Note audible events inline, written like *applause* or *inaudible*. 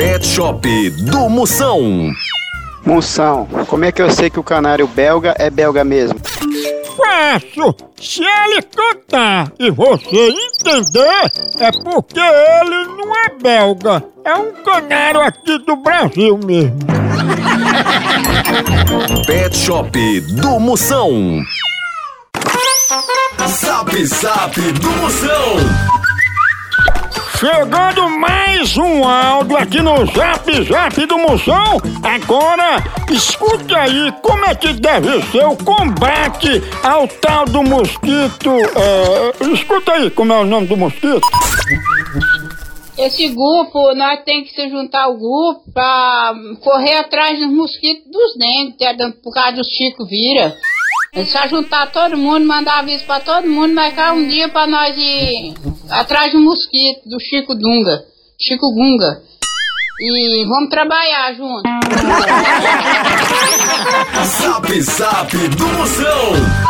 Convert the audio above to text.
Shop do Moção. Moção, como é que eu sei que o canário belga é belga mesmo? Fácil! Se ele cantar e você entender, é porque ele não é belga. É um canário aqui do Brasil mesmo. *laughs* Pet Shop do Moção. Zap Zap do Moção. Chegando mais um áudio aqui no Zap Zap do Moção. Agora, escute aí como é que deve ser o combate ao tal do mosquito. É, escuta aí como é o nome do mosquito. Esse grupo, nós tem que se juntar ao grupo pra correr atrás dos mosquitos dos que é por causa do Chico Vira. É só juntar todo mundo, mandar aviso pra todo mundo, marcar um dia pra nós ir atrás do mosquito, do Chico Dunga, Chico Gunga. E vamos trabalhar junto. *laughs* Zap Zap do Moção.